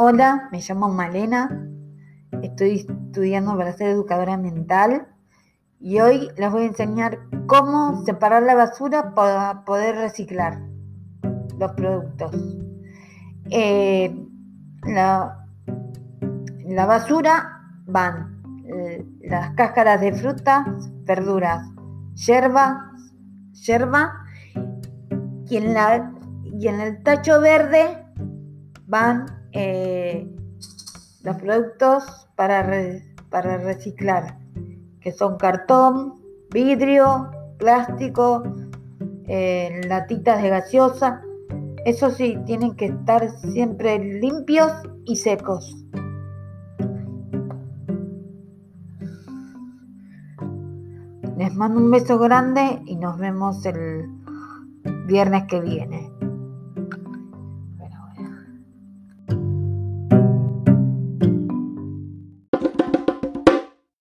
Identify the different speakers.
Speaker 1: Hola, me llamo Malena, estoy estudiando para ser educadora mental y hoy les voy a enseñar cómo separar la basura para poder reciclar los productos. Eh, la, basura van eh, las cáscaras de frutas, verduras, en, la, y en el tacho verde van eh, los productos para, para reciclar, que son cartón, vidrio, plástico, eh, latitas de gaseosa. Eso sí, tienen que estar siempre limpios y secos. Les mando un beso grande y nos vemos el viernes que viene.